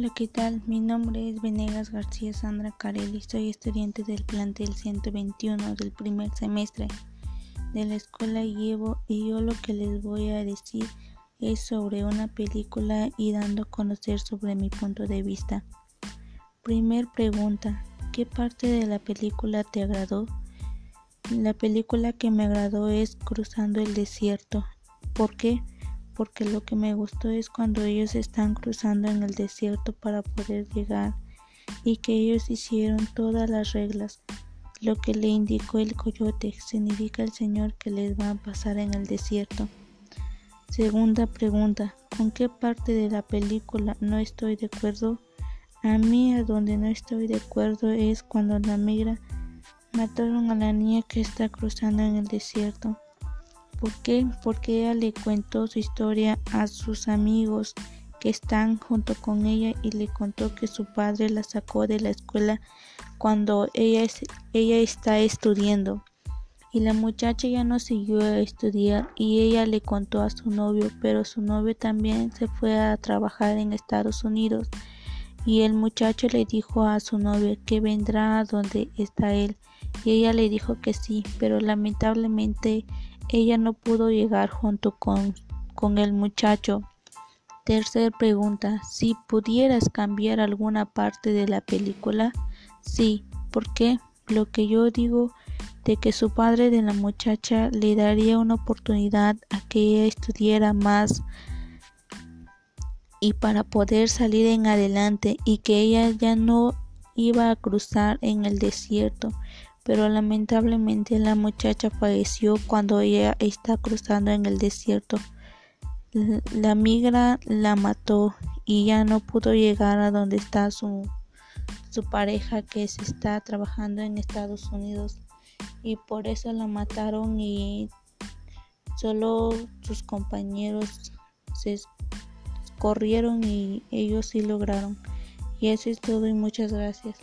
Hola, ¿qué tal? Mi nombre es Venegas García Sandra Carelli. Soy estudiante del plantel 121 del primer semestre de la escuela y yo lo que les voy a decir es sobre una película y dando a conocer sobre mi punto de vista. Primer pregunta, ¿qué parte de la película te agradó? La película que me agradó es Cruzando el desierto. ¿Por qué? Porque lo que me gustó es cuando ellos están cruzando en el desierto para poder llegar y que ellos hicieron todas las reglas. Lo que le indicó el coyote significa el Señor que les va a pasar en el desierto. Segunda pregunta, ¿con qué parte de la película no estoy de acuerdo? A mí a donde no estoy de acuerdo es cuando la migra mataron a la niña que está cruzando en el desierto. ¿Por qué? Porque ella le contó su historia a sus amigos que están junto con ella y le contó que su padre la sacó de la escuela cuando ella, ella está estudiando. Y la muchacha ya no siguió a estudiar y ella le contó a su novio, pero su novio también se fue a trabajar en Estados Unidos. Y el muchacho le dijo a su novia que vendrá a donde está él. Y ella le dijo que sí, pero lamentablemente ella no pudo llegar junto con, con el muchacho. Tercer pregunta, si pudieras cambiar alguna parte de la película, sí, ¿por qué? Lo que yo digo de que su padre de la muchacha le daría una oportunidad a que ella estudiara más y para poder salir en adelante y que ella ya no iba a cruzar en el desierto pero lamentablemente la muchacha falleció cuando ella está cruzando en el desierto. La migra la mató y ya no pudo llegar a donde está su, su pareja que se está trabajando en Estados Unidos y por eso la mataron y solo sus compañeros se corrieron y ellos sí lograron. Y eso es todo y muchas gracias.